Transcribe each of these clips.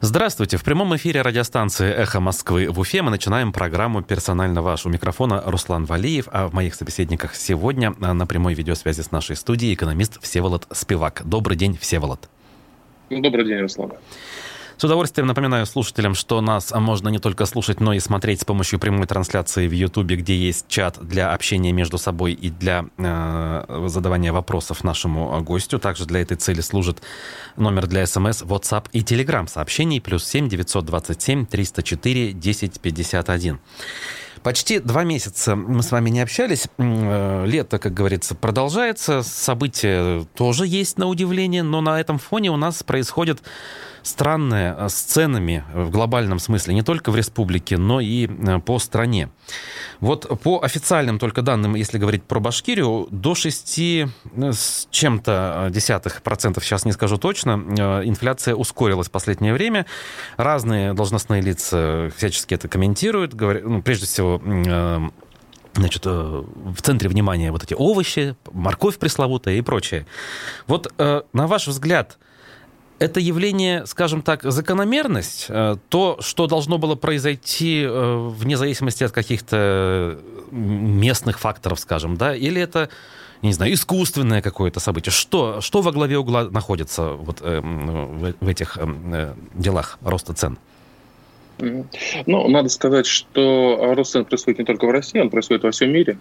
Здравствуйте. В прямом эфире радиостанции «Эхо Москвы» в Уфе мы начинаем программу «Персонально ваш». У микрофона Руслан Валиев, а в моих собеседниках сегодня на прямой видеосвязи с нашей студией экономист Всеволод Спивак. Добрый день, Всеволод. Добрый день, Руслан. С удовольствием напоминаю слушателям, что нас можно не только слушать, но и смотреть с помощью прямой трансляции в Ютубе, где есть чат для общения между собой и для э, задавания вопросов нашему гостю. Также для этой цели служит номер для смс, WhatsApp и Telegram сообщений плюс 7 927 304 1051. Почти два месяца мы с вами не общались. Э, лето, как говорится, продолжается. События тоже есть на удивление, но на этом фоне у нас происходит странное э, с ценами в глобальном смысле, не только в республике, но и э, по стране. Вот по официальным только данным, если говорить про Башкирию, до 6 э, с чем-то десятых процентов, сейчас не скажу точно, инфляция ускорилась в последнее время. Разные должностные лица всячески это комментируют. Говорят, ну, прежде всего, значит, в центре внимания вот эти овощи, морковь пресловутая и прочее. Вот на ваш взгляд, это явление, скажем так, закономерность, э, то, что должно было произойти э, вне зависимости от каких-то местных факторов, скажем, да, или это, не знаю, искусственное какое-то событие? Что, что во главе угла находится вот, э, в этих делах роста цен? Ну, надо сказать, что рост цен происходит не только в России, он происходит во всем мире.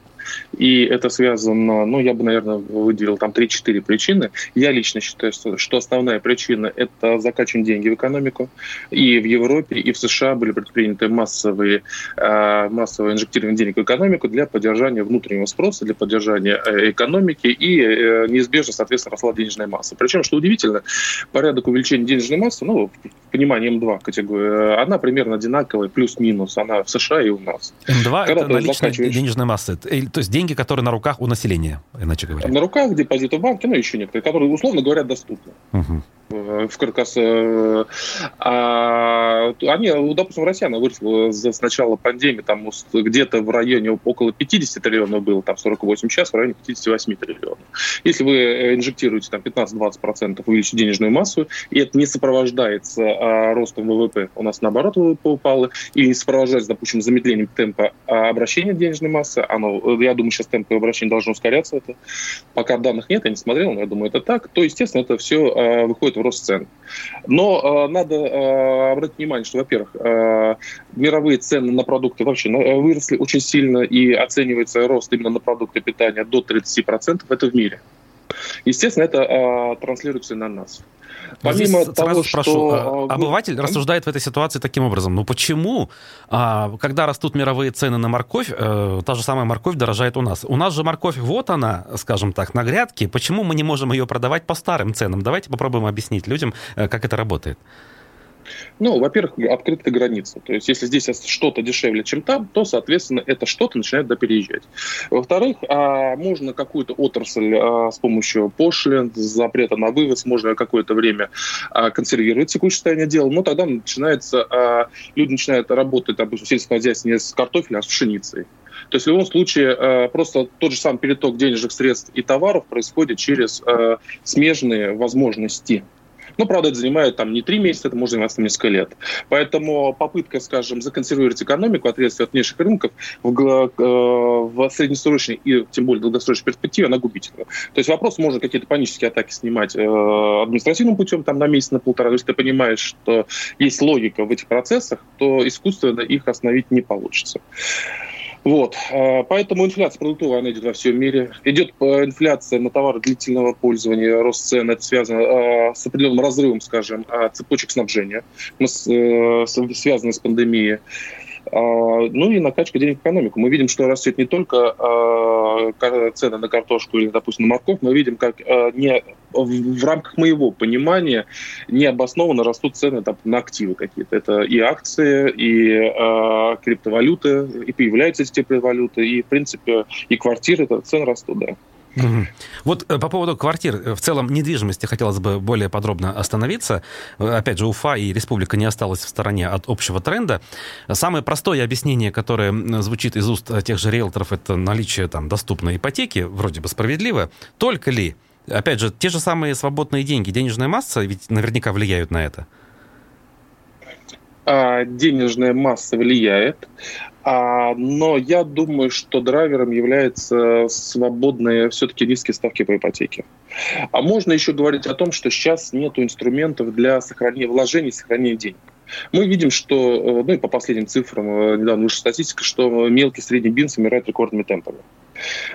И это связано, ну, я бы, наверное, выделил там 3-4 причины. Я лично считаю, что основная причина – это закачивание деньги в экономику. И в Европе, и в США были предприняты массовые, а, массовое инжектирование денег в экономику для поддержания внутреннего спроса, для поддержания э, экономики, и э, неизбежно, соответственно, росла денежная масса. Причем, что удивительно, порядок увеличения денежной массы, ну, понимание М2 категории, она примерно одинаковая, плюс-минус, она в США и у нас. М2 Когда это наличная закачиваешь... денежная масса, то есть деньги, которые на руках у населения, иначе говоря. На руках, депозиты в банке, ну еще некоторые, которые, условно говоря, доступны. Угу в каркас. Э, а, они, ну, допустим, Россия, она выросла с начала пандемии, там где-то в районе около 50 триллионов было, там 48 сейчас, в районе 58 триллионов. Если вы э, инжектируете там 15-20% увеличить денежную массу, и это не сопровождается а, ростом ВВП, у нас наоборот ВВП упало, и не сопровождается, допустим, замедлением темпа а, обращения денежной массы, оно, я думаю, сейчас темп обращения должно ускоряться, это пока данных нет, я не смотрел, но я думаю, это так, то, естественно, это все а, выходит в рост цен. Но э, надо э, обратить внимание, что, во-первых, э, мировые цены на продукты вообще э, выросли очень сильно, и оценивается рост именно на продукты питания до 30%. Это в мире. Естественно, это э, транслируется на нас. Помимо Здесь того, спрошу, что... А, обыватель рассуждает в этой ситуации таким образом. Ну почему, а, когда растут мировые цены на морковь, э, та же самая морковь дорожает у нас? У нас же морковь, вот она, скажем так, на грядке. Почему мы не можем ее продавать по старым ценам? Давайте попробуем объяснить людям, э, как это работает. Ну, во-первых, открыта граница. То есть, если здесь что-то дешевле, чем там, то, соответственно, это что-то начинает допереезжать. Во-вторых, а, можно какую-то отрасль а, с помощью пошлин, запрета на вывоз, можно какое-то время а, консервировать текущее состояние дела, но тогда начинается, люди начинают работать, допустим, в сельском хозяйстве не с картофелем, а с пшеницей. То есть в любом случае просто тот же самый переток денежных средств и товаров происходит через смежные возможности. Ну, правда, это занимает там не три месяца, это может занимать там несколько лет. Поэтому попытка, скажем, законсервировать экономику, ответственно от внешних рынков в, э, в среднесрочной и тем более долгосрочной перспективе, она губительна. То есть вопрос, можно какие-то панические атаки снимать э, административным путем там на месяц, на полтора. Но если ты понимаешь, что есть логика в этих процессах, то искусственно их остановить не получится. Вот. А, поэтому инфляция продуктовая, она идет во всем мире. Идет э, инфляция на товары длительного пользования, рост цен. Это связано а, с определенным разрывом, скажем, а, цепочек снабжения, э, связанной с пандемией. Ну и накачка денег в экономику. Мы видим, что растет не только цены на картошку или, допустим, на морковь, мы видим, как не в рамках моего понимания необоснованно растут цены там, на активы какие-то. Это и акции, и э, криптовалюты, и появляются эти криптовалюты, и, в принципе, и квартиры, это цены растут, да. Угу. Вот э, по поводу квартир, э, в целом недвижимости хотелось бы более подробно остановиться. Э, опять же, Уфа и республика не осталась в стороне от общего тренда. Самое простое объяснение, которое звучит из уст тех же риэлторов, это наличие там доступной ипотеки, вроде бы справедливо. Только ли Опять же, те же самые свободные деньги, денежная масса ведь наверняка влияют на это. а, денежная масса влияет, а, но я думаю, что драйвером является свободные все-таки низкие ставки по ипотеке. А можно еще говорить о том, что сейчас нет инструментов для сохранения вложений, сохранения денег. Мы видим, что, э, ну и по последним цифрам, э, недавно вышла статистика, что мелкий и средний бизнес умирает рекордными темпами.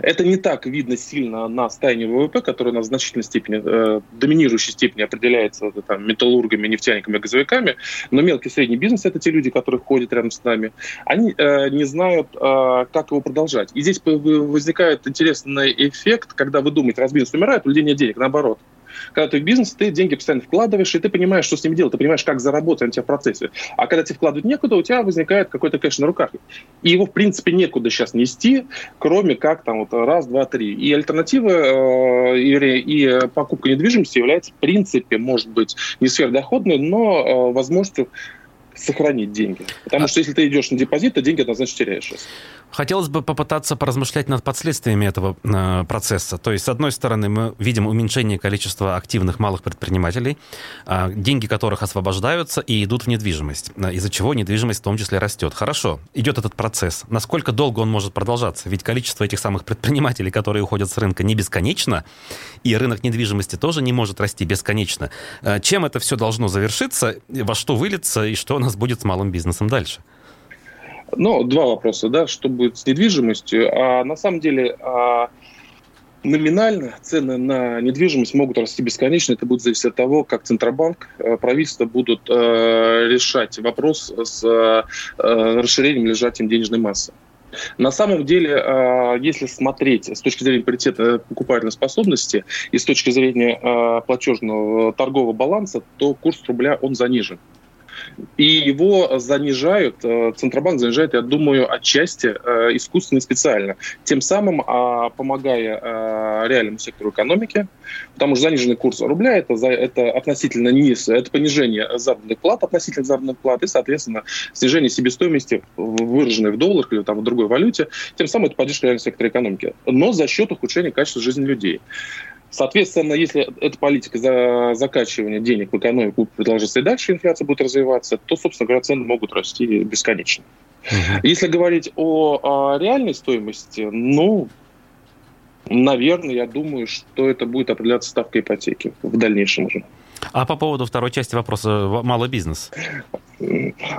Это не так видно сильно на состоянии ВВП, нас в значительной степени, э, доминирующей степени определяется э, там, металлургами, нефтяниками, газовиками, но мелкий и средний бизнес – это те люди, которые ходят рядом с нами. Они э, не знают, э, как его продолжать. И здесь возникает интересный эффект, когда вы думаете, раз бизнес умирает, у людей нет денег, наоборот – когда ты в бизнес, ты деньги постоянно вкладываешь, и ты понимаешь, что с ними делать, ты понимаешь, как заработать на тебя в процессе. А когда тебе вкладывать некуда, у тебя возникает какой-то кэш на руках. И его, в принципе, некуда сейчас нести, кроме как там вот раз, два, три. И альтернатива э, и, и покупка недвижимости является, в принципе, может быть, не сверхдоходной, но э, возможностью сохранить деньги. Потому а... что если ты идешь на депозит, то деньги однозначно теряешь сейчас. Хотелось бы попытаться поразмышлять над последствиями этого э, процесса. То есть, с одной стороны, мы видим уменьшение количества активных малых предпринимателей, э, деньги которых освобождаются и идут в недвижимость, э, из-за чего недвижимость в том числе растет. Хорошо, идет этот процесс. Насколько долго он может продолжаться? Ведь количество этих самых предпринимателей, которые уходят с рынка, не бесконечно, и рынок недвижимости тоже не может расти бесконечно. Э, чем это все должно завершиться, во что выльется и что нас будет с малым бизнесом дальше? Ну, два вопроса, да, что будет с недвижимостью. А на самом деле а, номинально цены на недвижимость могут расти бесконечно. Это будет зависеть от того, как Центробанк, а, правительство будут а, решать вопрос с а, расширением лежатием денежной массы. На самом деле, а, если смотреть с точки зрения паритета покупательной способности и с точки зрения а, платежного торгового баланса, то курс рубля он занижен. И его занижают, э, Центробанк занижает, я думаю, отчасти э, искусственно и специально, тем самым а, помогая э, реальному сектору экономики, потому что заниженный курс рубля это, это относительно низ, это понижение заработных плат относительно заработных плат и, соответственно, снижение себестоимости, выраженной в долларах или там, в другой валюте, тем самым это поддержка реального сектора экономики, но за счет ухудшения качества жизни людей. Соответственно, если эта политика за закачивания денег в экономику будет продолжаться и дальше, инфляция будет развиваться, то, собственно говоря, цены могут расти бесконечно. Если говорить о, о реальной стоимости, ну, наверное, я думаю, что это будет определяться ставкой ипотеки в дальнейшем уже. А по поводу второй части вопроса, малый бизнес?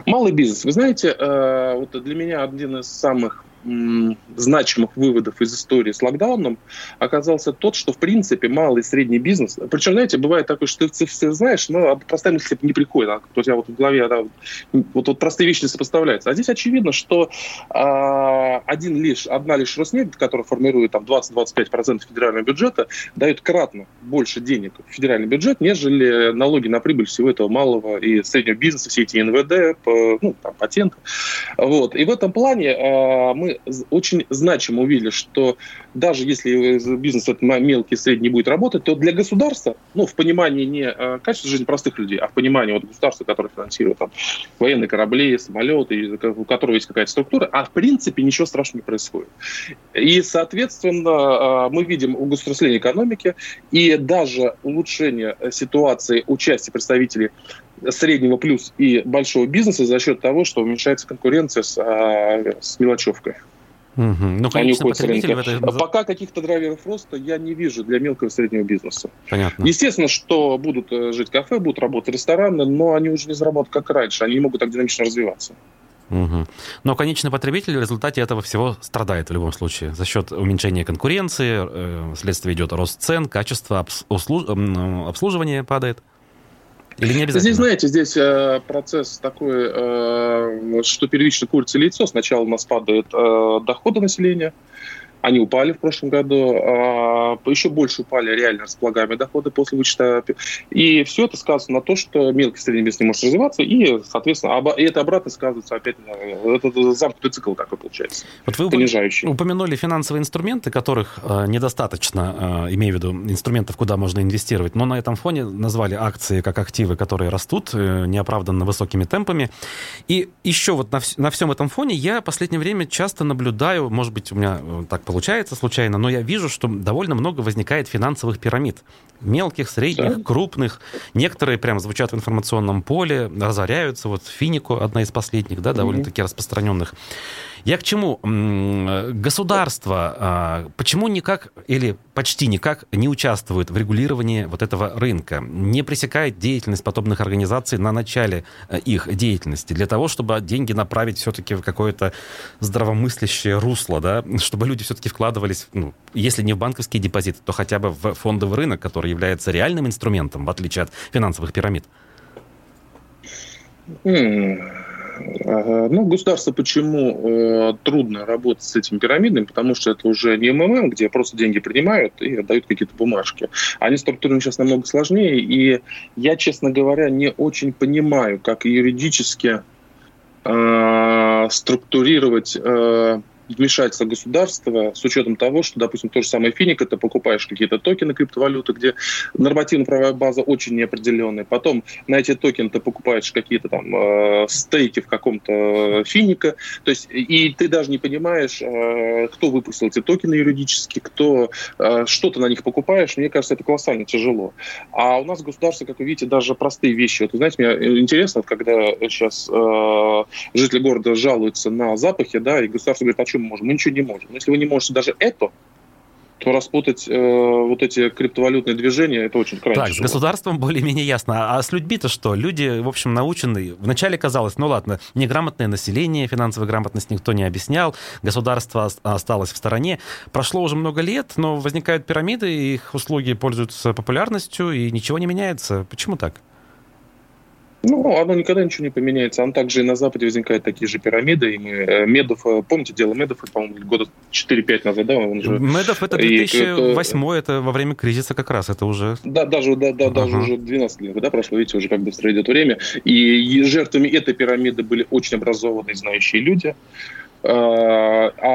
Малый бизнес. Вы знаете, э, вот для меня один из самых значимых выводов из истории с локдауном оказался тот, что, в принципе, малый и средний бизнес... Причем, знаете, бывает такое, что ты все знаешь, но простая мысль не приходит. А, то есть я вот в голове да, вот, вот простые вещи сопоставляются. А здесь очевидно, что а, один лишь, одна лишь Роснефть, которая формирует там 20-25% федерального бюджета, дает кратно больше денег в федеральный бюджет, нежели налоги на прибыль всего этого малого и среднего бизнеса, все эти НВД, ну, там, патенты. Вот. И в этом плане а, мы очень значимо увидели, что даже если бизнес этот мелкий, средний будет работать, то для государства, ну, в понимании не э, качества жизни простых людей, а в понимании вот государства, которое финансирует там, военные корабли, самолеты, у которого есть какая-то структура, а в принципе ничего страшного не происходит. И, соответственно, э, мы видим угосударствление экономики и даже улучшение ситуации участия представителей среднего плюс и большого бизнеса за счет того, что уменьшается конкуренция с, э, с мелочевкой. Угу. Ну, конечно, потребители в этой... Пока каких-то драйверов роста я не вижу для мелкого и среднего бизнеса. Понятно. Естественно, что будут э, жить кафе, будут работать рестораны, но они уже не заработают как раньше, они не могут так динамично развиваться. Угу. Но конечный потребитель в результате этого всего страдает в любом случае. За счет уменьшения конкуренции, э, следствие идет рост цен, качество обслуживания падает. Или не обязательно? Здесь, знаете, здесь э, процесс такой, э, что первично курица яйцо. Сначала у нас падает э, доходы населения, они упали в прошлом году, а еще больше упали реально располагаемые доходы после вычета. И все это сказывается на то, что мелкий средний бизнес не может развиваться, и, соответственно, и это обратно сказывается опять этот замкнутый цикл такой получается, вот вы понижающий. упомянули финансовые инструменты, которых э, недостаточно, э, имею в виду инструментов, куда можно инвестировать, но на этом фоне назвали акции как активы, которые растут э, неоправданно высокими темпами. И еще вот на, на всем этом фоне я в последнее время часто наблюдаю, может быть, у меня так получается, получается случайно, но я вижу, что довольно много возникает финансовых пирамид. Мелких, средних, да. крупных. Некоторые прям звучат в информационном поле, разоряются. Вот Финико, одна из последних, да, довольно-таки mm-hmm. распространенных. Я к чему? Государство а, почему никак или почти никак не участвует в регулировании вот этого рынка, не пресекает деятельность подобных организаций на начале э, их деятельности, для того, чтобы деньги направить все-таки в какое-то здравомыслящее русло, да, чтобы люди все-таки вкладывались, ну, если не в банковские депозиты, то хотя бы в фондовый рынок, который является реальным инструментом, в отличие от финансовых пирамид. Ну, государство почему э, трудно работать с этими пирамидами? Потому что это уже не МММ, где просто деньги принимают и отдают какие-то бумажки. Они структурированы сейчас намного сложнее, и я, честно говоря, не очень понимаю, как юридически э, структурировать э, вмешательство государства с учетом того, что, допустим, то же самое Финик, ты покупаешь какие-то токены криптовалюты, где нормативно-правовая база очень неопределенная. Потом на эти токены ты покупаешь какие-то там э, стейки в каком-то Финика. То есть и ты даже не понимаешь, э, кто выпустил эти токены юридически, кто э, что ты на них покупаешь. Мне кажется, это колоссально тяжело. А у нас государство, как вы видите, даже простые вещи. Вот, знаете, мне интересно, когда сейчас э, жители города жалуются на запахи, да, и государство говорит, а что мы можем? Мы ничего не можем. Но если вы не можете даже это, то распутать э, вот эти криптовалютные движения, это очень крайне Так, тяжело. с государством более-менее ясно. А с людьми-то что? Люди, в общем, научены. Вначале казалось, ну ладно, неграмотное население, финансовая грамотность никто не объяснял, государство осталось в стороне. Прошло уже много лет, но возникают пирамиды, их услуги пользуются популярностью, и ничего не меняется. Почему так? Ну, оно никогда ничего не поменяется. Оно также и на Западе возникают такие же пирамиды. И мы, э, Медов, э, помните дело Медов, по-моему, года 4-5 назад, да? Он же... Медов это 2008, и, это... во время кризиса как раз, это уже... Да, даже, да, да, uh-huh. даже уже 12 лет, да, прошло, видите, уже как быстро идет время. И жертвами этой пирамиды были очень образованные, знающие люди.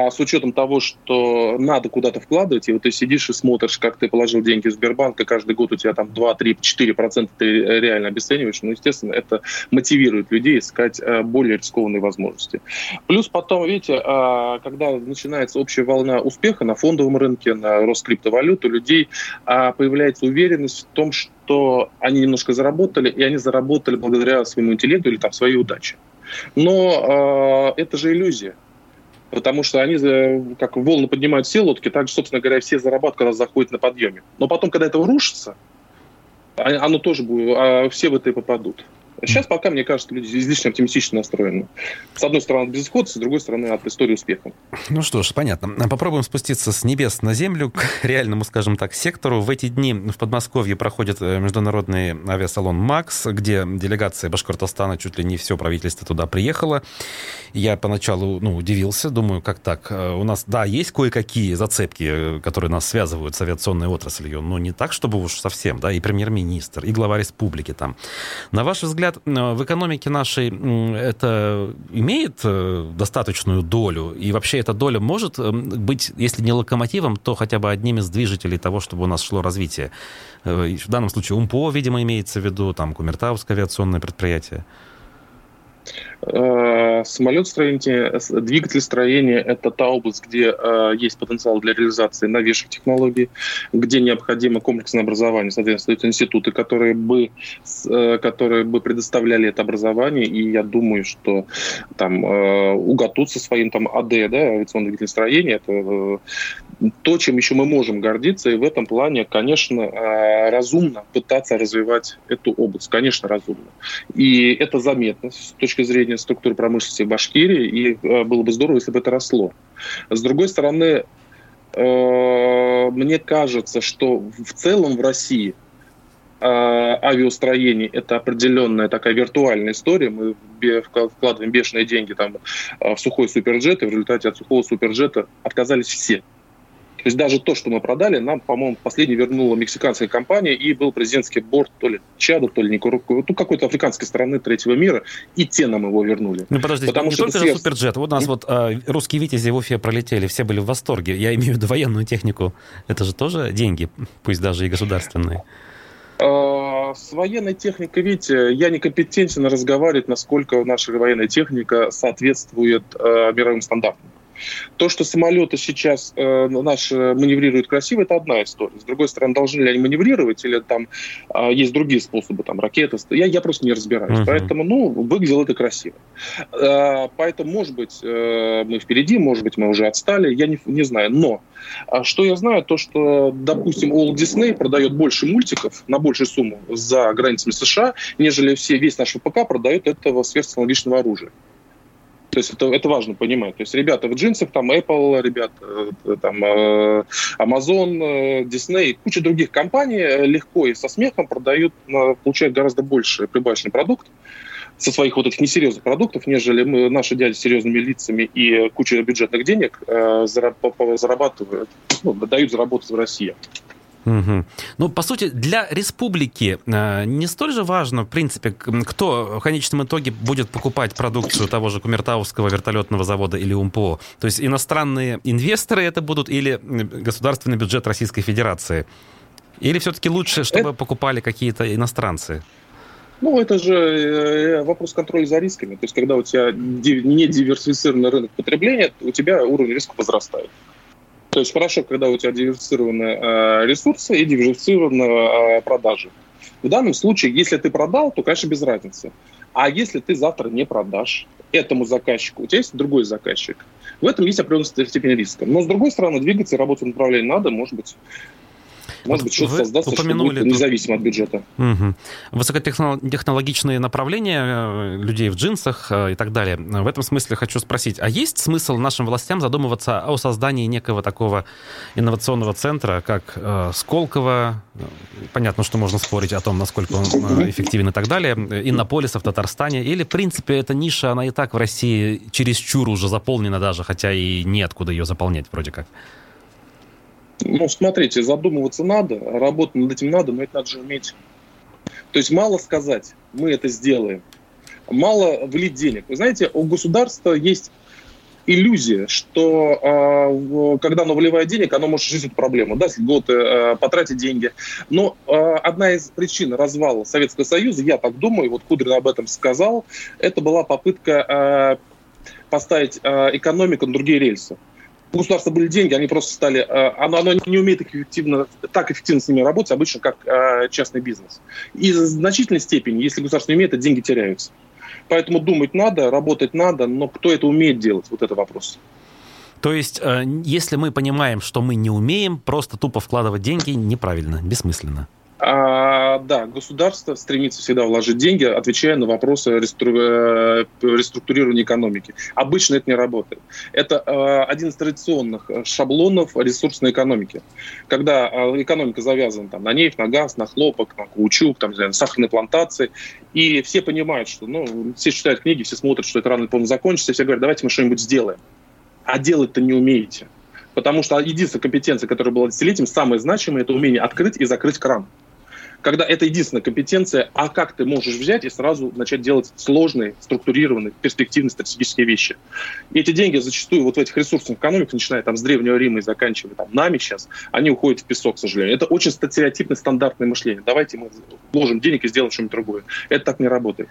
Э, с учетом того, что надо куда-то вкладывать, и вот ты сидишь и смотришь, как ты положил деньги в Сбербанк, и каждый год у тебя там 2, 3, 4 процента ты реально обесцениваешь, ну, естественно, это мотивирует людей искать э, более рискованные возможности. Плюс потом, видите, э, когда начинается общая волна успеха на фондовом рынке, на рост криптовалют, у людей появляется уверенность в том, что они немножко заработали, и они заработали благодаря своему интеллекту или там своей удаче. Но э, это же иллюзия потому что они как волны поднимают все лодки, так же, собственно говоря, все зарабатывают, когда заходят на подъеме. Но потом, когда это рушится, а, оно тоже будет, а все в это и попадут. Сейчас пока, мне кажется, люди излишне оптимистично настроены. С одной стороны, от безысходности, с другой стороны, от истории успеха. Ну что ж, понятно. Попробуем спуститься с небес на землю к реальному, скажем так, сектору. В эти дни в Подмосковье проходит э, международный авиасалон «Макс», где делегация Башкортостана, чуть ли не все правительство туда приехало. Я поначалу ну, удивился, думаю, как так? Э, у нас, да, есть кое-какие зацепки, э, которые нас связывают с авиационной отраслью, но не так, чтобы уж совсем, да, и премьер-министр, и глава республики там. На ваш взгляд, взгляд, э, в экономике нашей это имеет э, достаточную долю? И вообще эта доля может э, быть, если не локомотивом, то хотя бы одним из движителей того, чтобы у нас шло развитие? В данном случае УМПО, видимо, имеется в виду, там, Кумертауское авиационное предприятие. Э, самолетостроение, двигателестроение – это та область, где э, есть потенциал для реализации новейших технологий, где необходимо комплексное образование, соответственно, институты, которые бы, э, которые бы предоставляли это образование, и я думаю, что там УГАТУ со своим там АД, да, авиационное двигателестроение, это то, чем еще мы можем гордиться, и в этом плане, конечно, разумно пытаться развивать эту область, конечно, разумно. И это заметно с точки зрения структуры промышленности Башкирии, и э, было бы здорово, если бы это росло. С другой стороны, э, мне кажется, что в целом в России э, авиастроение – это определенная такая виртуальная история. Мы вкладываем бешеные деньги там, в сухой суперджет, и в результате от сухого суперджета отказались все. То есть даже то, что мы продали, нам, по-моему, последний вернула мексиканская компания, и был президентский борт то ли Чада, то ли Никурку, ну, какой-то африканской страны третьего мира, и те нам его вернули. Ну, подожди, Потому не что только сверх... суперджет. Вот у нас вот а, русские витязи в Уфе пролетели, все были в восторге. Я имею в виду военную технику. Это же тоже деньги, пусть даже и государственные. А, с военной техникой, видите, я некомпетентен разговаривать, насколько наша военная техника соответствует э, мировым стандартам. То, что самолеты сейчас э, наши маневрируют красиво, это одна история. С другой стороны, должны ли они маневрировать, или там э, есть другие способы, там ракеты. Я, я просто не разбираюсь. Uh-huh. Поэтому, ну, выглядело это красиво. Э, поэтому, может быть, э, мы впереди, может быть, мы уже отстали, я не, не знаю. Но э, что я знаю, то, что, допустим, Walt Disney продает больше мультиков на большую сумму за границами США, нежели все, весь наш ВПК продает этого сверхтехнологичного оружия. То есть это, это важно понимать. То есть ребята в джинсах, там Apple, ребята, э, там э, Amazon, э, Disney, куча других компаний легко и со смехом продают, получают гораздо больше прибавочный продукт со своих вот этих несерьезных продуктов, нежели мы, наши дяди с серьезными лицами и куча бюджетных денег зарабатывают, ну, дают заработать в России. Угу. Ну, по сути, для республики э, не столь же важно, в принципе, кто в конечном итоге будет покупать продукцию того же Кумертауского вертолетного завода или УМПО. То есть иностранные инвесторы это будут или государственный бюджет Российской Федерации? Или все-таки лучше, чтобы это... покупали какие-то иностранцы? Ну, это же э, вопрос контроля за рисками. То есть, когда у тебя не диверсифицированный рынок потребления, у тебя уровень риска возрастает. То есть хорошо, когда у тебя диверсифицированы э, ресурсы и диверсифицированы э, продажи. В данном случае, если ты продал, то, конечно, без разницы. А если ты завтра не продашь этому заказчику, у тебя есть другой заказчик. В этом есть определенная степень риска. Но, с другой стороны, двигаться и работать в направлении надо, может быть, может быть, что-то создастся, упомянули что будет независимо от бюджета. Угу. Высокотехнологичные направления э, людей в джинсах э, и так далее. В этом смысле хочу спросить, а есть смысл нашим властям задумываться о создании некого такого инновационного центра, как э, Сколково? Понятно, что можно спорить о том, насколько он эффективен и так далее. Иннополиса в Татарстане. Или, в принципе, эта ниша, она и так в России чересчур уже заполнена даже, хотя и неоткуда ее заполнять вроде как. Ну, смотрите, задумываться надо, работать над этим надо, но это надо же уметь. То есть мало сказать, мы это сделаем. Мало влить денег. Вы знаете, у государства есть иллюзия, что э, когда оно вливает денег, оно может решить эту проблему, да, льготы, э, потратить деньги. Но э, одна из причин развала Советского Союза, я так думаю, вот Кудрин об этом сказал, это была попытка э, поставить э, экономику на другие рельсы у государства были деньги, они просто стали... Э, оно, оно не умеет эффективно, так эффективно с ними работать, обычно, как э, частный бизнес. И в значительной степени, если государство не умеет, эти деньги теряются. Поэтому думать надо, работать надо, но кто это умеет делать, вот это вопрос. То есть, э, если мы понимаем, что мы не умеем, просто тупо вкладывать деньги неправильно, бессмысленно. А, да, государство стремится всегда вложить деньги, отвечая на вопросы рестру... Э, реструктурирования экономики. Обычно это не работает. Это э, один из традиционных шаблонов ресурсной экономики. Когда э, экономика завязана там, на нефть, на газ, на хлопок, на каучук, там, на сахарные плантации, и все понимают, что, ну, все читают книги, все смотрят, что это рано или поздно закончится, все говорят, давайте мы что-нибудь сделаем. А делать-то не умеете. Потому что единственная компетенция, которая была десятилетием, самая значимая, это умение открыть и закрыть кран когда это единственная компетенция, а как ты можешь взять и сразу начать делать сложные, структурированные, перспективные стратегические вещи. И эти деньги зачастую вот в этих ресурсных экономиках, начиная там с Древнего Рима и заканчивая там нами сейчас, они уходят в песок, к сожалению. Это очень стереотипное, стандартное мышление. Давайте мы вложим денег и сделаем что-нибудь другое. Это так не работает.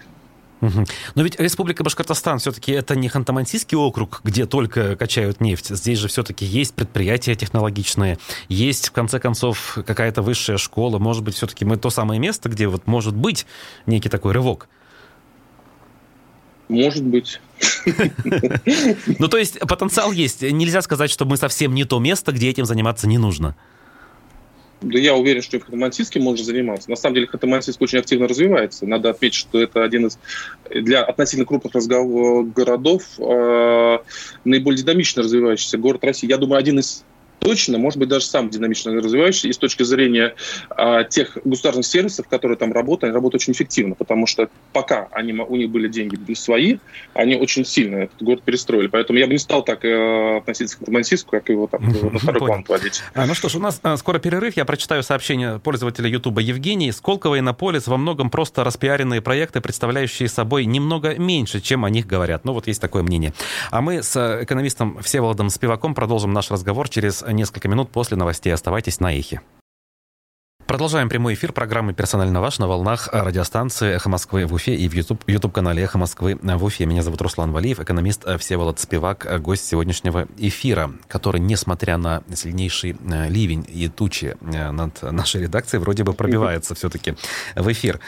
Но ведь Республика Башкортостан все-таки это не Ханты-Мансийский округ, где только качают нефть. Здесь же все-таки есть предприятия технологичные, есть, в конце концов, какая-то высшая школа. Может быть, все-таки мы то самое место, где вот может быть некий такой рывок. Может быть. Ну, то есть потенциал есть. Нельзя сказать, что мы совсем не то место, где этим заниматься не нужно. Да я уверен, что и в Ханты-Мансийске можно заниматься. На самом деле Ханты-Мансийск очень активно развивается. Надо отметить, что это один из для относительно крупных городов э, наиболее динамично развивающийся город России. Я думаю, один из точно, может быть, даже сам динамично развивающийся. И с точки зрения а, тех государственных сервисов, которые там работают, они работают очень эффективно, потому что пока они, у них были деньги свои, они очень сильно этот город перестроили. Поэтому я бы не стал так э, относиться к Мансийску, как его там на второй план плодить. А, ну что ж, у нас а, скоро перерыв. Я прочитаю сообщение пользователя Ютуба Евгений. Сколково и Наполис во многом просто распиаренные проекты, представляющие собой немного меньше, чем о них говорят. Ну вот есть такое мнение. А мы с экономистом Всеволодом Спиваком продолжим наш разговор через несколько минут после новостей. Оставайтесь на эхе. Продолжаем прямой эфир программы «Персонально ваш» на волнах радиостанции «Эхо Москвы» в Уфе и в YouTube, YouTube-канале «Эхо Москвы» в Уфе. Меня зовут Руслан Валиев, экономист Всеволод Спивак, гость сегодняшнего эфира, который, несмотря на сильнейший э, ливень и тучи э, над нашей редакцией, вроде бы пробивается все-таки в эфир.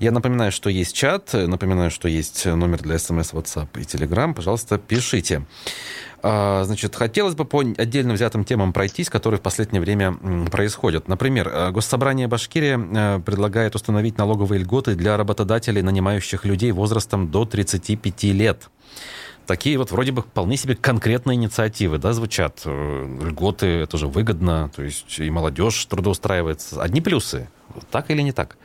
Я напоминаю, что есть чат, напоминаю, что есть номер для смс, WhatsApp и Telegram. Пожалуйста, пишите. А, значит, хотелось бы по отдельно взятым темам пройтись, которые в последнее время происходят. Например, э, Госсобрание Башкирии э, предлагает установить налоговые льготы для работодателей, нанимающих людей возрастом до 35 лет. Такие вот вроде бы вполне себе конкретные инициативы, да, звучат. Э, льготы, это же выгодно, то есть и молодежь трудоустраивается. Одни плюсы. Так или не так?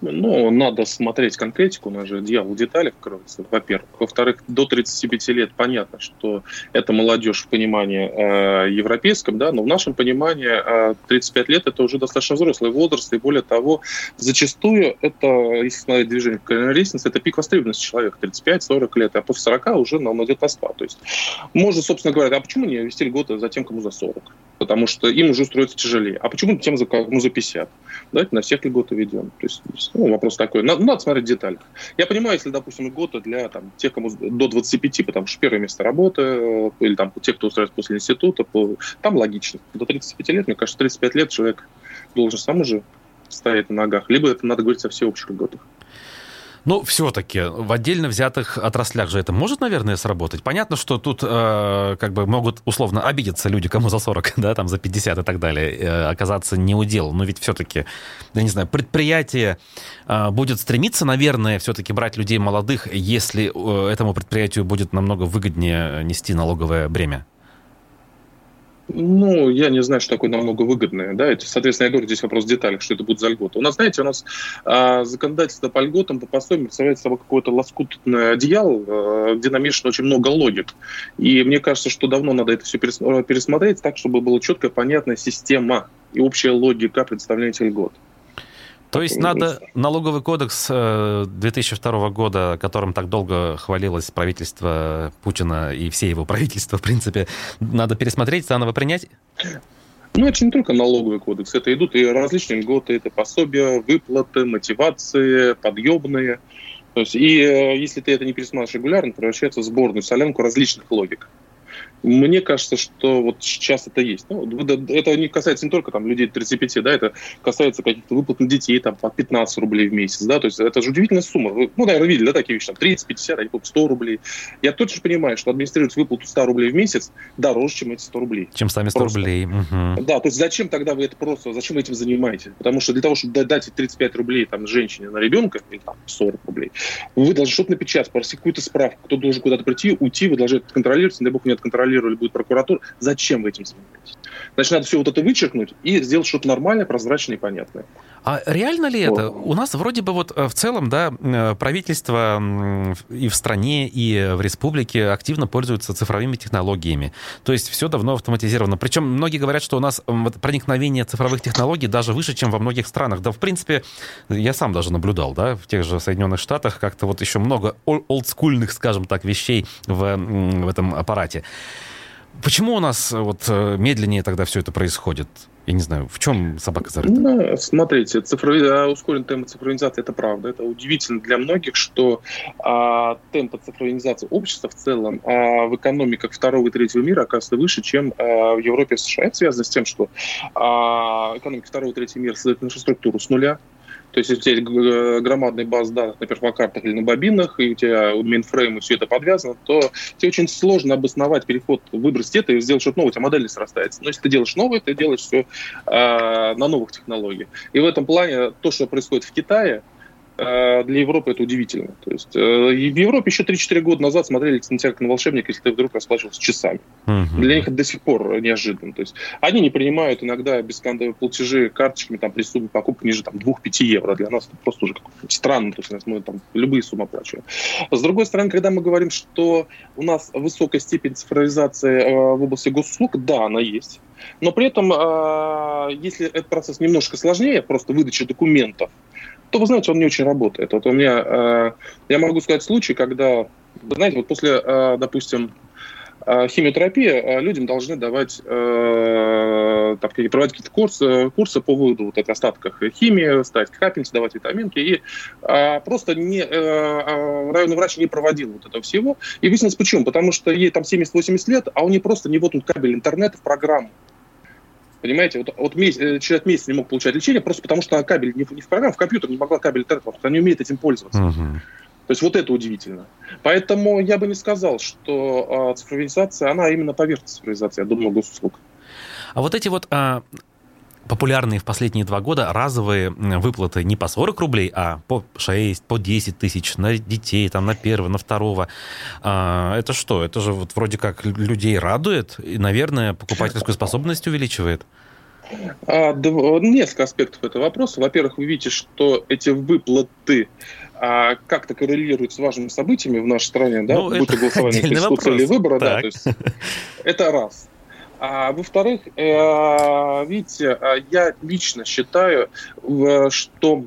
Ну, надо смотреть конкретику, у нас же дьявол в деталях кроется, во-первых. Во-вторых, до 35 лет понятно, что это молодежь в понимании э, европейском, да, но в нашем понимании э, 35 лет это уже достаточно взрослый возраст, и более того, зачастую это, если смотреть движение по лестнице, это пик востребованности человека, 35-40 лет, а после 40 уже он идет на спад. То есть можно, собственно говоря, а почему не вести льготы за тем, кому за 40? Потому что им уже устроиться тяжелее. А почему тем, кому за 50? Давайте на всех льготы ведем. То есть ну, вопрос такой. Надо, надо смотреть детали. Я понимаю, если, допустим, года для там, тех, кому до 25, потому что первое место работы, э, или там те, кто устраивается после института, там логично. До 35 лет, мне кажется, 35 лет человек должен сам уже стоять на ногах. Либо это надо говорить о всеобщих льготах. Ну, все-таки в отдельно взятых отраслях же это может, наверное, сработать. Понятно, что тут э, как бы могут условно обидеться люди, кому за 40, да, там за 50 и так далее, э, оказаться не удел. Но ведь все-таки, я не знаю, предприятие э, будет стремиться, наверное, все-таки брать людей молодых, если э, этому предприятию будет намного выгоднее нести налоговое бремя. Ну, я не знаю, что такое намного выгодное. Да? Это, соответственно, я говорю, здесь вопрос в деталях, что это будет за льготы. У нас, знаете, у нас а, законодательство по льготам, по пособиям представляет собой какое-то лоскутное одеяло, а, где намешано очень много логик. И мне кажется, что давно надо это все пересмотреть так, чтобы была четкая, понятная система и общая логика представления льгот. То есть надо налоговый кодекс 2002 э, года, которым так долго хвалилось правительство Путина и все его правительства, в принципе, надо пересмотреть, заново принять? Ну, это не только налоговый кодекс, это идут и различные льготы, это пособия, выплаты, мотивации, подъемные. То есть, и э, если ты это не пересматриваешь регулярно, превращается в сборную солянку различных логик. Мне кажется, что вот сейчас это есть. Ну, это не касается не только там, людей 35, да, это касается каких-то выплат на детей там, по 15 рублей в месяц. Да, то есть это же удивительная сумма. Вы, ну, наверное, видели да, такие вещи, там 30, 50, а 100 рублей. Я точно понимаю, что администрировать выплату 100 рублей в месяц дороже, чем эти 100 рублей. Чем сами 100 просто. рублей. Угу. Да, то есть зачем тогда вы это просто, зачем вы этим занимаетесь? Потому что для того, чтобы дать 35 рублей там, женщине на ребенка, или там 40 рублей, вы должны что-то напечатать, просить какую-то справку, кто должен куда-то прийти, уйти, вы должны это контролировать, не дай бог не отконтролировать контролировали, будет прокуратура. Зачем вы этим занимаетесь? Значит, надо все вот это вычеркнуть и сделать что-то нормальное, прозрачное и понятное. А реально ли это? У нас вроде бы вот э, в целом, да, э, правительство и в стране, и в республике активно пользуются цифровыми технологиями. То есть все давно автоматизировано. Причем многие говорят, что у нас проникновение цифровых технологий даже выше, чем во многих странах. Да, в принципе, я сам даже наблюдал, да, в тех же Соединенных Штатах как-то вот еще много олдскульных, скажем так, вещей в, в этом аппарате. Почему у нас э, вот э, медленнее тогда все это происходит? Я не знаю, в чем собака зарыта? Ну, смотрите, цифрови... А, ускоренный темп цифровизации – это правда. Это удивительно для многих, что а, темп цифровизации общества в целом а, в экономиках второго и третьего мира оказывается выше, чем а, в Европе и США. Это связано с тем, что а, экономика второго и третьего мира создает инфраструктуру с нуля, то есть, у тебя есть громадный баз данных на перфокартах или на бобинах, и у тебя у мейнфрейма все это подвязано, то тебе очень сложно обосновать переход, выбросить это и сделать что-то новое, у тебя модель не срастается. Но если ты делаешь новое, ты делаешь все э, а, на новых технологиях. И в этом плане то, что происходит в Китае, для Европы это удивительно. То есть э, в Европе еще 3-4 года назад смотрели на тебя как на волшебника, если ты вдруг расплачивался часами. Угу. Для них это до сих пор неожиданно. То есть они не принимают иногда бескандовые платежи карточками там, при сумме покупки ниже там, 2-5 евро. Для нас это просто уже странно. То есть мы там любые суммы оплачиваем. С другой стороны, когда мы говорим, что у нас высокая степень цифровизации э, в области госуслуг, да, она есть. Но при этом, э, если этот процесс немножко сложнее, просто выдача документов, то, вы знаете, он не очень работает. Вот у меня, э, я могу сказать случай, когда, знаете, вот после, э, допустим, химиотерапия, людям должны давать, так, проводить какие-то курсы, курсы по выводу вот этих остатков химии, ставить капельницы, давать витаминки. И просто не, районный врач не проводил вот этого всего. И выяснилось почему. Потому что ей там 70-80 лет, а у нее просто не вот он кабель интернета в программу. Понимаете, вот, вот месяц, э, человек месяц не мог получать лечение просто потому, что она кабель не в, не в программу, в компьютер не могла кабель интернет, потому что она не умеет этим пользоваться. Угу. То есть вот это удивительно. Поэтому я бы не сказал, что э, цифровизация, она именно поверхность цифровизации, я думаю, госуслуг. А вот эти вот а, популярные в последние два года разовые выплаты не по 40 рублей, а по 6, по 10 тысяч на детей, там, на первого, на второго. А, это что? Это же вот вроде как людей радует и, наверное, покупательскую способность увеличивает. А, несколько аспектов этого вопроса. Во-первых, вы видите, что эти выплаты а, как-то коррелируют с важными событиями в нашей стране, да, ну, будь то голосование Конституции или выбора, да, то есть это раз. А, во-вторых, э, видите, а, я лично считаю, что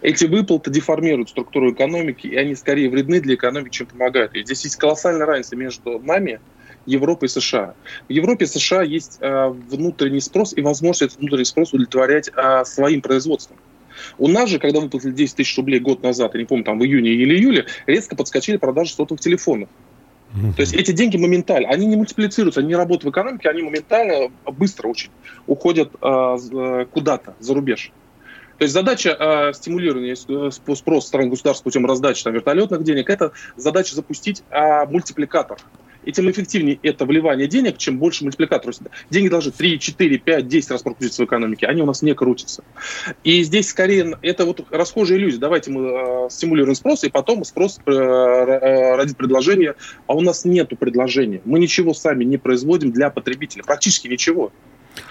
эти выплаты деформируют структуру экономики, и они скорее вредны для экономики, чем помогают. И здесь есть колоссальная разница между нами, Европой и США. В Европе и США есть э, внутренний спрос и возможность этот внутренний спрос удовлетворять э, своим производством. У нас же, когда выплатили 10 тысяч рублей год назад, я не помню, там в июне или июле, резко подскочили продажи сотовых телефонов. То есть эти деньги моментально, они не мультиплицируются, они не работают в экономике, они моментально, быстро очень уходят э, куда-то, за рубеж. То есть задача э, стимулирования спроса стран государств путем раздачи там, вертолетных денег – это задача запустить э, мультипликатор и тем эффективнее это вливание денег, чем больше мультипликатор. Деньги должны 3, 4, 5, 10 раз прокрутиться в экономике, они у нас не крутятся. И здесь скорее это вот расхожая иллюзия. Давайте мы э, стимулируем спрос, и потом спрос э, э, родит предложение, а у нас нет предложения. Мы ничего сами не производим для потребителя, практически ничего.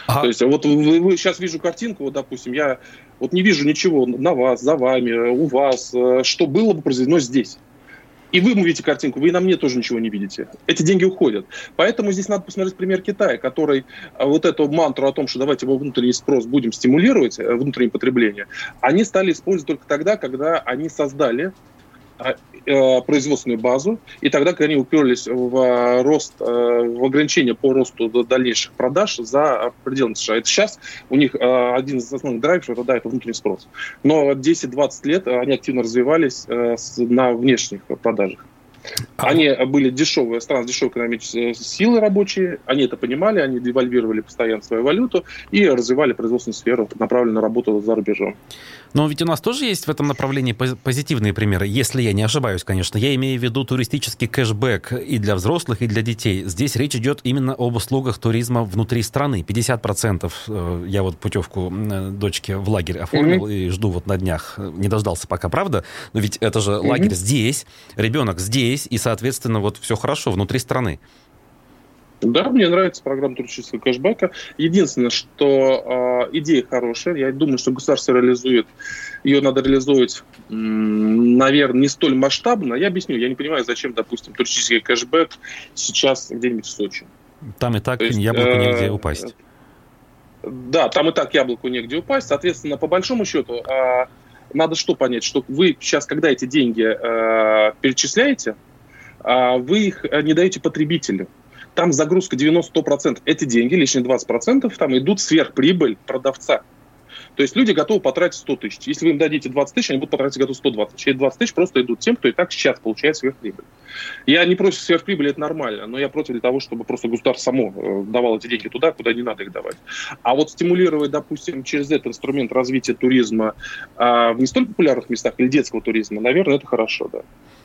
А... То есть вот вы, вы сейчас вижу картинку, вот, допустим, я вот не вижу ничего на вас, за вами, у вас, э, что было бы произведено здесь. И вы видите картинку, вы на мне тоже ничего не видите. Эти деньги уходят. Поэтому здесь надо посмотреть пример Китая, который а, вот эту мантру о том, что давайте его внутренний спрос будем стимулировать, э, внутреннее потребление, они стали использовать только тогда, когда они создали а, э, производственную базу, и тогда, когда они уперлись в э, рост, в ограничение по росту дальнейших продаж за пределами США. Это сейчас у них один из основных драйверов, это, да, это внутренний спрос. Но 10-20 лет они активно развивались на внешних продажах. А они были дешевые, страны с дешевой экономической силы рабочие, они это понимали, они девальвировали постоянно свою валюту и развивали производственную сферу, направленную на работу за рубежом. Но ведь у нас тоже есть в этом направлении позитивные примеры, если я не ошибаюсь, конечно. Я имею в виду туристический кэшбэк и для взрослых, и для детей. Здесь речь идет именно об услугах туризма внутри страны. 50% э, я вот путевку э, дочке в лагерь оформил mm-hmm. и жду вот на днях. Не дождался пока, правда? Но ведь это же mm-hmm. лагерь здесь, ребенок здесь, и, соответственно, вот все хорошо внутри страны. Да, мне нравится программа туристического кэшбэка. Единственное, что э, идея хорошая. Я думаю, что государство реализует. Ее надо реализовывать, наверное, не столь масштабно. Я объясню. Я не понимаю, зачем, допустим, туристический кэшбэк сейчас где-нибудь в Сочи. Там и так То есть, яблоку э, негде упасть. Да, там и так яблоку негде упасть. Соответственно, по большому счету, э, надо что понять, что вы сейчас, когда эти деньги э, перечисляете, э, вы их не даете потребителю там загрузка 90-100%. Эти деньги, лишние 20%, там идут сверхприбыль продавца. То есть люди готовы потратить 100 тысяч. Если вы им дадите 20 тысяч, они будут потратить готовы 120 тысяч. И 20 тысяч просто идут тем, кто и так сейчас получает сверхприбыль. Я не против сверхприбыли, это нормально, но я против того, чтобы просто государство само э, давало эти деньги туда, куда не надо их давать. А вот стимулировать, допустим, через этот инструмент развития туризма а, в не столь популярных местах или детского туризма, наверное, это хорошо, да.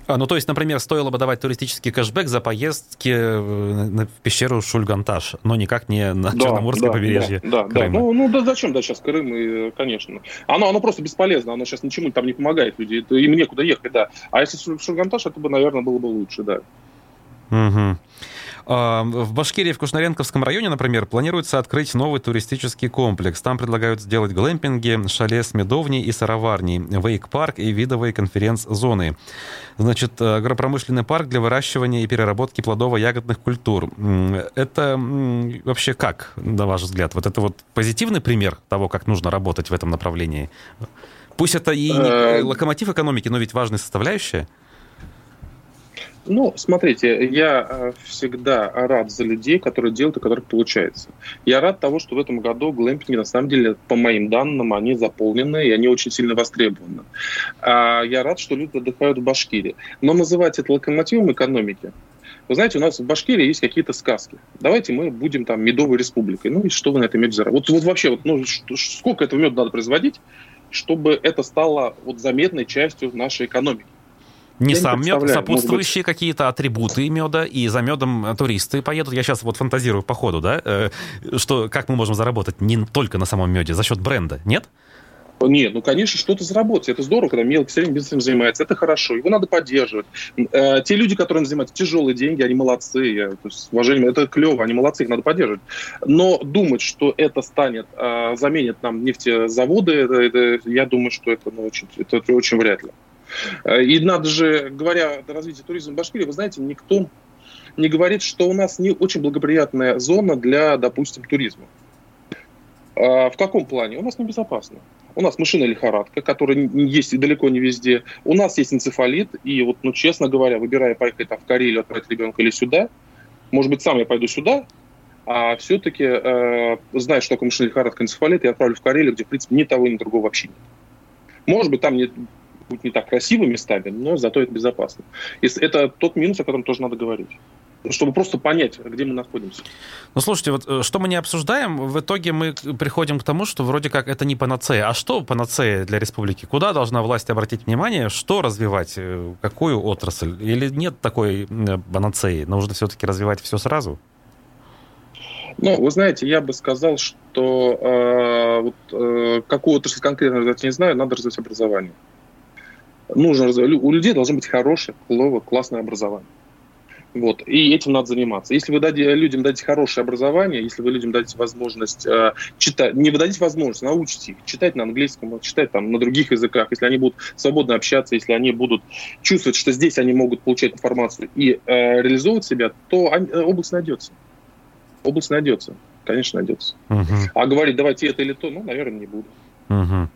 А, ну, то есть, например, стоило бы давать туристический кэшбэк за поездки э, в пещеру Шульганташ, но никак не на да, Черноморское да, побережье Да, да, да. Ну, ну да зачем, да, сейчас Крым, и, конечно. Оно, оно просто бесполезно, оно сейчас ничему там не помогает это, им некуда ехать, да. А если Шульганташ, это бы, наверное, было бы лучше, да. Угу. В Башкирии, в Кушнаренковском районе, например, планируется открыть новый туристический комплекс. Там предлагают сделать глэмпинги, шале с медовней и сыроварней, вейк-парк и видовые конференц-зоны. Значит, агропромышленный парк для выращивания и переработки плодово-ягодных культур. Это вообще как, на ваш взгляд? Вот это вот позитивный пример того, как нужно работать в этом направлении? Пусть это и не э, локомотив экономики, но ведь важная составляющая. Ну, смотрите, я э, всегда рад за людей, которые делают и которых получается. Я рад того, что в этом году глэмпинги, на самом деле, по моим данным, они заполнены, и они очень сильно востребованы. А я рад, что люди отдыхают в Башкирии. Но называть это локомотивом экономики, вы знаете, у нас в Башкирии есть какие-то сказки. Давайте мы будем там медовой республикой. Ну и что вы на этом мед заработаете? Вот, вот вообще, вот, ну, сколько этого меда надо производить, чтобы это стало вот заметной частью нашей экономики? Не я сам не мед, сопутствующие быть... какие-то атрибуты меда, и за медом туристы поедут. Я сейчас вот фантазирую по ходу, да, э, что как мы можем заработать не только на самом меде, за счет бренда, нет? Нет, ну, конечно, что-то заработать. Это здорово, когда мелкий средний бизнесом занимается. Это хорошо, его надо поддерживать. Э, те люди, которые занимаются тяжелые деньги, они молодцы. Я, то есть, с уважением, это клево, они молодцы, их надо поддерживать. Но думать, что это станет, э, заменит нам нефтезаводы, это, это, я думаю, что это, ну, очень, это, это очень вряд ли. Э, и надо же, говоря о развитии туризма в Башкирии, вы знаете, никто не говорит, что у нас не очень благоприятная зона для, допустим, туризма. А в каком плане? У нас небезопасно. У нас мышиная лихорадка, которая есть далеко не везде. У нас есть энцефалит. И вот, ну, честно говоря, выбирая поехать там, в Карелию, отправить ребенка или сюда, может быть, сам я пойду сюда, а все-таки, э, зная, что такое мышиная лихорадка, энцефалит, я отправлю в Карелию, где, в принципе, ни того, ни другого вообще нет. Может быть, там нет, будет не так красиво местами, но зато это безопасно. И это тот минус, о котором тоже надо говорить чтобы просто понять, где мы находимся. Ну, слушайте, вот э, что мы не обсуждаем, в итоге мы приходим к тому, что вроде как это не панацея. А что панацея для республики? Куда должна власть обратить внимание? Что развивать? Э, какую отрасль? Или нет такой панацеи? Нужно все-таки развивать все сразу? Ну, вы знаете, я бы сказал, что э, вот, э, какую отрасль конкретно развивать не знаю, надо развивать образование нужно, у людей должно быть хорошее, классное образование. Вот. И этим надо заниматься. Если вы дадите, людям дадите хорошее образование, если вы людям дадите возможность э, читать, не вы дадите возможность, научите их читать на английском, читать там на других языках, если они будут свободно общаться, если они будут чувствовать, что здесь они могут получать информацию и э, реализовывать себя, то они, э, область найдется. Область найдется. Конечно, найдется. Угу. А говорить, давайте это или то, ну, наверное, не буду. Угу.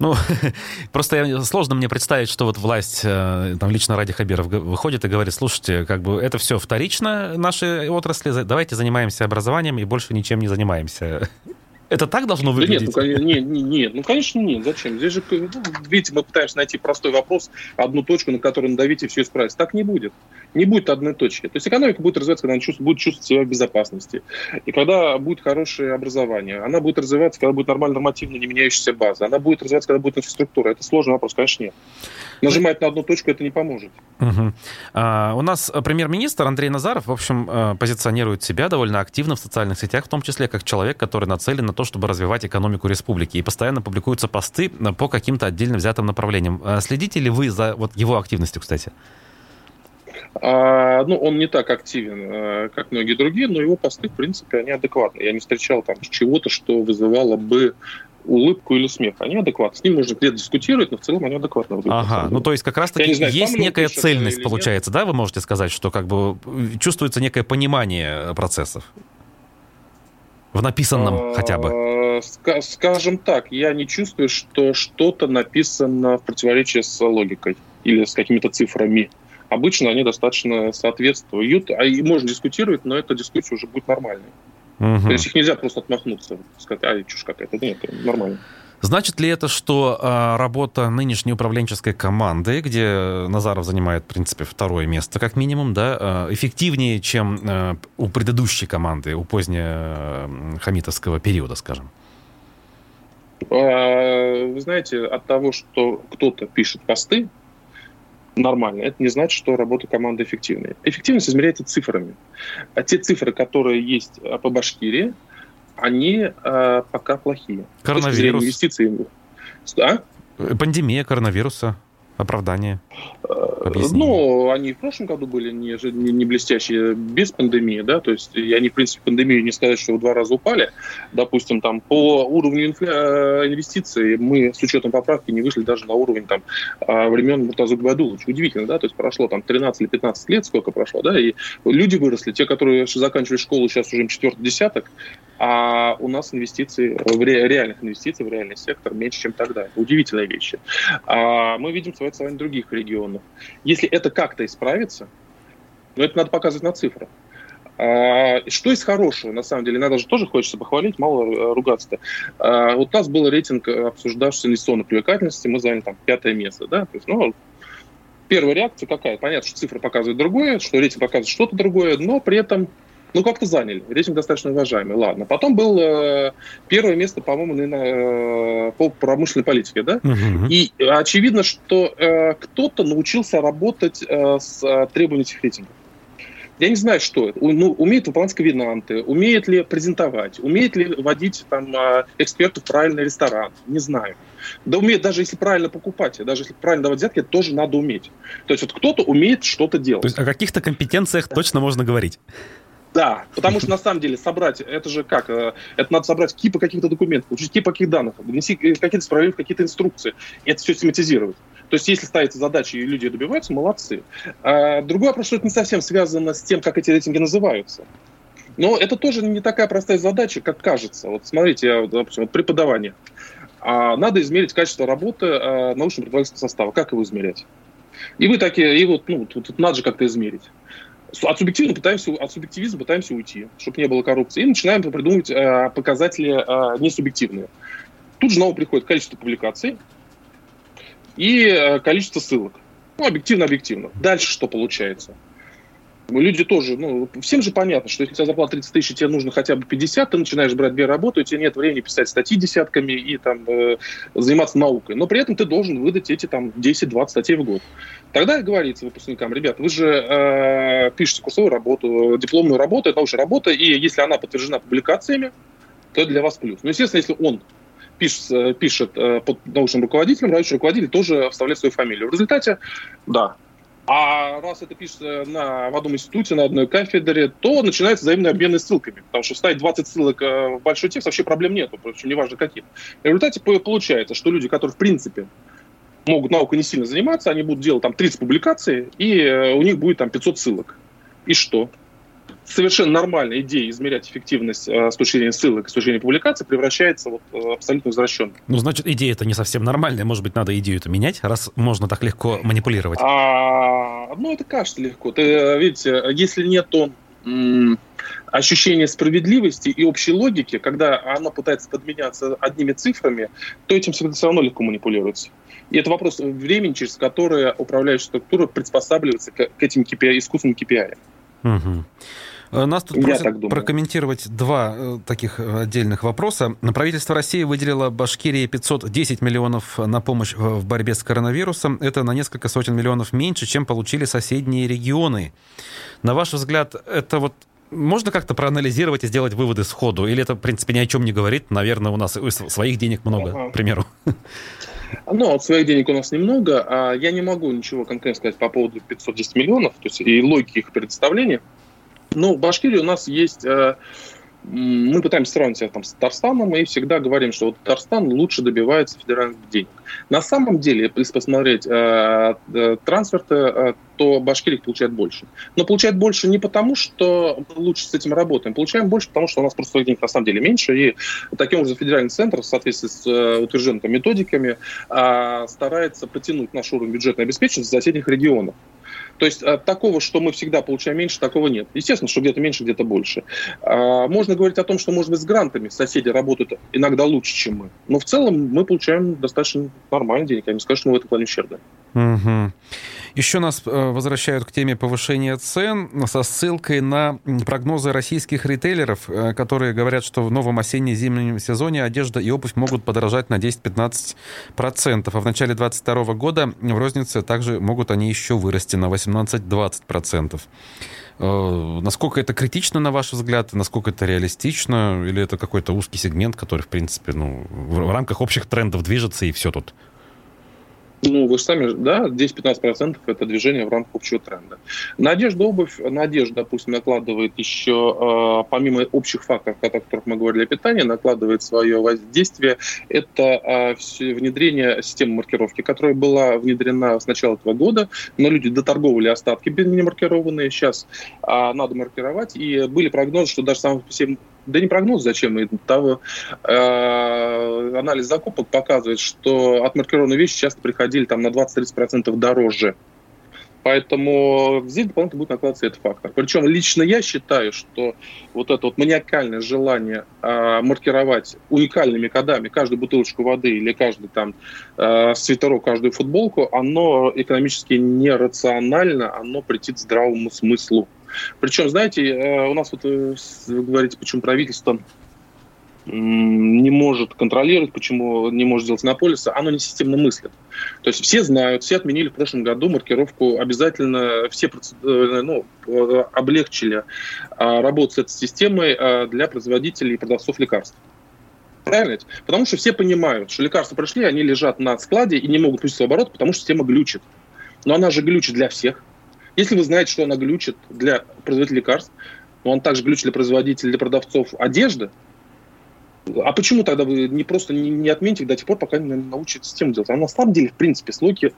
Ну, просто сложно мне представить, что вот власть, э, там лично Ради Хабиров выходит и говорит, слушайте, как бы это все вторично нашей отрасли, давайте занимаемся образованием и больше ничем не занимаемся. Это так должно выглядеть? Да нет, ну, нет, нет, нет, ну, конечно, нет. Зачем? Здесь же, видите, мы пытаемся найти простой вопрос, одну точку, на которую надавить и все исправить. Так не будет. Не будет одной точки. То есть экономика будет развиваться, когда она чувствует, будет чувствовать себя в безопасности. И когда будет хорошее образование. Она будет развиваться, когда будет нормально нормативно не меняющаяся база. Она будет развиваться, когда будет инфраструктура. Это сложный вопрос, конечно, нет. Нажимать на одну точку это не поможет. Угу. А, у нас премьер-министр Андрей Назаров, в общем, э, позиционирует себя довольно активно в социальных сетях, в том числе как человек, который нацелен на то, чтобы развивать экономику республики. И постоянно публикуются посты по каким-то отдельно взятым направлениям. А следите ли вы за вот его активностью, кстати? А, ну, он не так активен, э, как многие другие, но его посты, в принципе, они адекватные. Я не встречал там чего-то, что вызывало бы улыбку или смех. Они адекватны. С ним можно где-то дискутировать, но в целом они адекватно выглядят. Ага, ну то есть как раз-таки знаю, есть некая цельность, получается, да, вы можете сказать, что как бы чувствуется некое понимание процессов? В написанном а, хотя бы. Скажем так, я не чувствую, что что-то написано в противоречии с логикой или с какими-то цифрами. Обычно они достаточно соответствуют, а и можно дискутировать, но эта дискуссия уже будет нормальной. Угу. То есть их нельзя просто отмахнуться, сказать, а, чушь какая-то. Нет, нормально. Значит ли это, что а, работа нынешней управленческой команды, где Назаров занимает, в принципе, второе место, как минимум, да, а, эффективнее, чем а, у предыдущей команды, у позднего а, хамитовского периода, скажем? Вы знаете, от того, что кто-то пишет посты, нормально, это не значит, что работа команды эффективная. Эффективность измеряется цифрами. А те цифры, которые есть а, по Башкирии, они э, пока плохие. Коронавирус. Инвестиции. А? Пандемия коронавируса оправдание? Объяснение. Ну, они в прошлом году были не, не, не блестящие без пандемии, да, то есть и они, в принципе, пандемию не сказать, что в два раза упали. Допустим, там по уровню инфля... инвестиций мы с учетом поправки не вышли даже на уровень там а, времен Муртазук Бадуловича. Удивительно, да, то есть прошло там 13 или 15 лет, сколько прошло, да, и люди выросли, те, которые заканчивали школу, сейчас уже четвертый десяток, а у нас инвестиции, в ре, реальных инвестиций в реальный сектор меньше, чем тогда. Это удивительные вещи. А мы видим свои с вами других регионов. Если это как-то исправится, Но это надо показывать на цифрах. Что из хорошего, на самом деле, надо же тоже хочется похвалить, мало э, ругаться-то. А, вот у нас был рейтинг, э, обсуждавшийся инвестиционной привлекательности, мы заняли там пятое место, да, то есть, ну, первая реакция какая? Понятно, что цифры показывают другое, что рейтинг показывает что-то другое, но при этом ну, как-то заняли. Рейтинг достаточно уважаемый. Ладно. Потом был э, первое место, по-моему, э, по промышленной политике, да? Угу. И очевидно, что э, кто-то научился работать э, с э, требованиями этих рейтингов. Я не знаю, что это. Ну, умеет выполнять ковенанты, умеет ли презентовать, умеет ли водить там, э, экспертов в правильный ресторан. Не знаю. Да умеет, даже если правильно покупать, даже если правильно давать взятки, тоже надо уметь. То есть вот кто-то умеет что-то делать. То есть о каких-то компетенциях точно можно говорить. Да, потому что на самом деле собрать, это же как, э, это надо собрать кипы каких-то документов, получить кипы каких данных, внести какие-то справедливые какие-то инструкции, и это все систематизировать. То есть, если ставится задача и люди добиваются, молодцы. А другой вопрос, что это не совсем связано с тем, как эти рейтинги называются. Но это тоже не такая простая задача, как кажется. Вот смотрите, я, допустим, вот преподавание. А надо измерить качество работы а, научно-преподавательского состава. Как его измерять? И вы такие, и вот, ну, тут, тут надо же как-то измерить. От субъективизма пытаемся, от субъективизма пытаемся уйти, чтобы не было коррупции. И начинаем придумывать э, показатели э, несубъективные. Тут же снова приходит количество публикаций и э, количество ссылок. Ну, объективно-объективно. Дальше что получается? Люди тоже, ну, всем же понятно, что если у тебя зарплата 30 тысяч, тебе нужно хотя бы 50, ты начинаешь брать две работы, у тебя нет времени писать статьи десятками и там э, заниматься наукой. Но при этом ты должен выдать эти там 10-20 статей в год. Тогда говорится выпускникам, ребят, вы же э, пишете курсовую работу, дипломную работу, это научная работа, и если она подтверждена публикациями, то это для вас плюс. Ну, естественно, если он пишет, э, пишет э, под научным руководителем, научный руководитель тоже вставляет свою фамилию. В результате, да, а раз это пишется на, в одном институте, на одной кафедре, то начинается взаимный обмен ссылками. Потому что вставить 20 ссылок э, в большой текст вообще проблем нету, причем неважно каких. в результате получается, что люди, которые в принципе могут наукой не сильно заниматься, они будут делать там 30 публикаций, и э, у них будет там 500 ссылок. И что? Совершенно нормальная идея измерять эффективность э, с точки зрения ссылок, с точки зрения публикации превращается вот, э, абсолютно извращенно. Ну, значит, идея это не совсем нормальная. Может быть, надо идею это менять, раз можно так легко манипулировать? А, ну, это кажется легко. Ты, э, видите, если нету м- ощущения справедливости и общей логики, когда оно пытается подменяться одними цифрами, то этим все равно легко манипулируется. И это вопрос времени, через которое управляющая структура приспосабливается к, к этим KPI, искусственным KPI. Угу. Э, нас тут Я просят прокомментировать два э, таких э, отдельных вопроса. Правительство России выделило Башкирии 510 миллионов на помощь в борьбе с коронавирусом. Это на несколько сотен миллионов меньше, чем получили соседние регионы. На ваш взгляд, это вот можно как-то проанализировать и сделать выводы сходу? Или это, в принципе, ни о чем не говорит? Наверное, у нас своих денег много, к примеру. Ну, от своих денег у нас немного. А я не могу ничего конкретно сказать по поводу 510 миллионов, то есть и логики их предоставления. Ну, в Башкирии у нас есть... Э, мы пытаемся сравнивать себя там с Татарстаном и всегда говорим, что вот Татарстан лучше добивается федеральных денег. На самом деле, если посмотреть э, э, трансферты, э, то Башкирия получает больше. Но получает больше не потому, что мы лучше с этим работаем. Получаем больше, потому что у нас просто денег на самом деле меньше. И таким образом федеральный центр в соответствии с э, утвержденными методиками э, старается потянуть наш уровень бюджетной обеспеченности соседних регионах. То есть а, такого, что мы всегда получаем меньше, такого нет. Естественно, что где-то меньше, где-то больше. А, можно говорить о том, что, может быть, с грантами соседи работают иногда лучше, чем мы. Но в целом мы получаем достаточно нормальные денег. Я не скажу, что мы в этом плане ущербны. Угу. Еще нас э, возвращают к теме повышения цен со ссылкой на прогнозы российских ритейлеров, э, которые говорят, что в новом осенне-зимнем сезоне одежда и обувь могут подорожать на 10-15%. А в начале 2022 года в рознице также могут они еще вырасти на 18-20%. Э, насколько это критично, на ваш взгляд? Насколько это реалистично? Или это какой-то узкий сегмент, который, в принципе, ну, в рамках общих трендов движется, и все тут? Ну, вы сами, да, 10-15% это движение в рамках общего тренда. На одежду, обувь, на одежду, допустим, накладывает еще, э, помимо общих факторов, о которых мы говорили о питании, накладывает свое воздействие. Это э, внедрение системы маркировки, которая была внедрена с начала этого года, но люди доторговали остатки не маркированные, сейчас э, надо маркировать, и были прогнозы, что даже сам да не прогноз, зачем, и того, э, анализ закупок показывает, что отмаркированные вещи часто приходили там на 20-30% дороже. Поэтому здесь дополнительно будет накладываться этот фактор. Причем лично я считаю, что вот это вот маниакальное желание э, маркировать уникальными кодами каждую бутылочку воды или каждый там э, свитерок, каждую футболку, оно экономически нерационально, оно претит здравому смыслу. Причем, знаете, э, у нас вот э, вы говорите, почему правительство не может контролировать, почему не может сделать монополиса, оно не системно мыслит. То есть все знают, все отменили в прошлом году маркировку обязательно, все э, ну, облегчили а, работу с этой системой а, для производителей и продавцов лекарств. Правильно? Потому что все понимают, что лекарства пришли, они лежат на складе и не могут пуститься в оборот, потому что система глючит. Но она же глючит для всех. Если вы знаете, что она глючит для производителей лекарств, но он также глючит для производителей, для продавцов одежды, а почему тогда вы не просто не, не отмените до тех пор, пока не научите систему делать? Она на самом деле, в принципе, с логики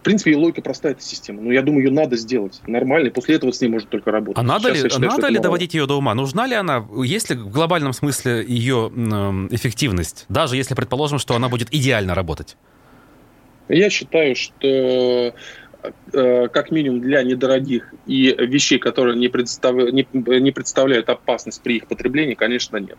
в принципе, логика простая эта система. Но я думаю, ее надо сделать нормально, и после этого с ней может только работать. А надо Сейчас ли, считаю, надо ли доводить ее до ума? Нужна ли она? Есть ли в глобальном смысле ее эффективность? Даже если предположим, что она будет идеально работать? Я считаю, что как минимум для недорогих и вещей, которые не, представ... не, не представляют опасность при их потреблении, конечно, нет.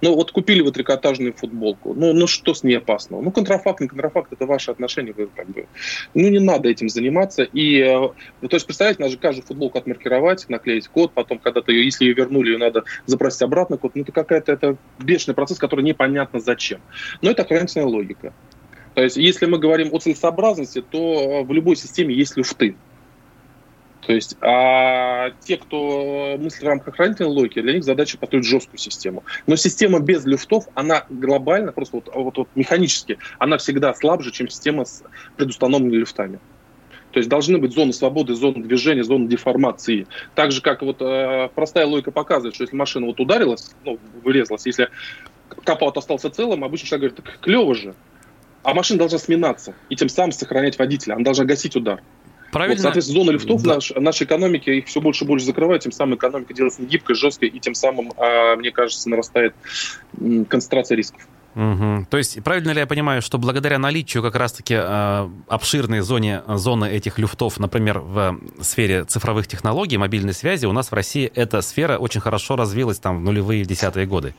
Но вот купили вы трикотажную футболку, ну, ну что с ней опасного? Ну, контрафакт, не контрафакт, это ваши отношения, вы как бы, ну, не надо этим заниматься. И, э, то есть, представляете, надо же каждую футболку отмаркировать, наклеить код, потом когда-то ее, если ее вернули, ее надо запросить обратно код, ну, это какая-то, это бешеный процесс, который непонятно зачем. Но это ограниченная логика. То есть, если мы говорим о целесообразности, то в любой системе есть люфты. То есть, а те, кто мыслит в рамках хранительной логики, для них задача построить жесткую систему. Но система без люфтов, она глобально, просто вот, вот, вот механически, она всегда слабже, чем система с предустановленными люфтами. То есть должны быть зоны свободы, зоны движения, зоны деформации. Так же, как вот э, простая логика показывает, что если машина вот ударилась, ну, вырезалась, если капот остался целым, обычно человек говорит, так клево же. А машина должна сминаться и тем самым сохранять водителя. Она должна гасить удар. Правильно. Вот, соответственно, зоны лифтов да. наш, нашей экономики их все больше и больше закрывают, тем самым экономика делается гибкой, жесткой, и тем самым, а, мне кажется, нарастает концентрация рисков. Угу. То есть, правильно ли я понимаю, что благодаря наличию как раз-таки э, обширной зоне, зоны этих люфтов, например, в сфере цифровых технологий, мобильной связи, у нас в России эта сфера очень хорошо развилась там в нулевые десятые годы?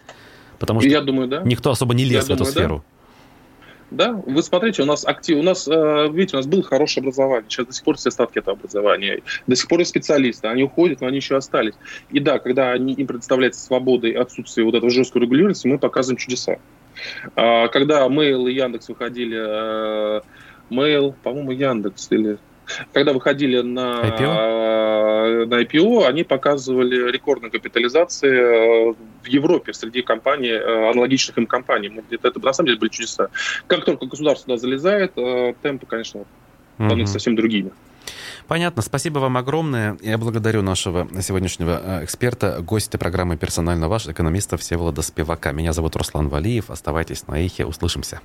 Потому что я думаю, да. никто особо не лез я в думаю, эту сферу. Да. Да, вы смотрите, у нас актив, у нас, э, видите, у нас было хорошее образование, сейчас до сих пор все остатки этого образования, до сих пор есть специалисты, они уходят, но они еще остались. И да, когда они, им предоставляется свобода и отсутствие вот этого жесткого регулирования, мы показываем чудеса. А, когда Mail и Яндекс выходили, э, Mail, по-моему, Яндекс или когда выходили на IPO? на IPO, они показывали рекордные капитализации э, в Европе среди компаний, э, аналогичных им компаний. Это, это на самом деле были чудеса. Как только государство туда залезает, э, темпы, конечно, становятся угу. совсем другими. Понятно. Спасибо вам огромное. Я благодарю нашего сегодняшнего эксперта, гостя программы «Персонально ваш», экономиста Всеволода Спивака. Меня зовут Руслан Валиев. Оставайтесь на эхе. Услышимся.